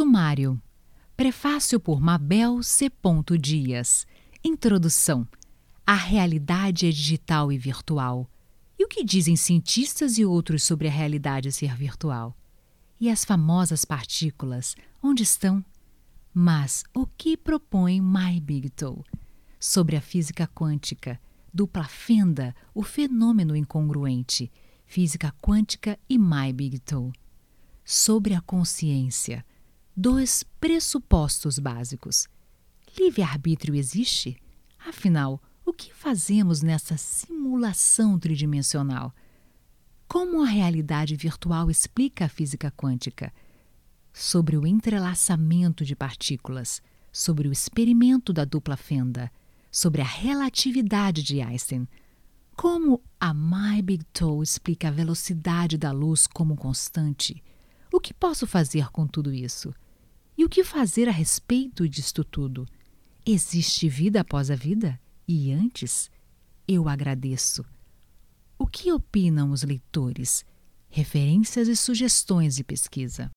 Sumário. Prefácio por Mabel C. Dias. Introdução. A realidade é digital e virtual. E o que dizem cientistas e outros sobre a realidade ser virtual? E as famosas partículas, onde estão? Mas o que propõe My Big Toe? Sobre a física quântica, dupla fenda, o fenômeno incongruente, física quântica e My Big Toe. Sobre a consciência, dois pressupostos básicos. Livre-arbítrio existe? Afinal, o que fazemos nessa simulação tridimensional? Como a realidade virtual explica a física quântica? Sobre o entrelaçamento de partículas, sobre o experimento da dupla fenda, sobre a relatividade de Einstein. Como a My Big Toe explica a velocidade da luz como constante? O que posso fazer com tudo isso? E o que fazer a respeito disto tudo? Existe vida após a vida? E antes? Eu agradeço. O que opinam os leitores? Referências e sugestões de pesquisa.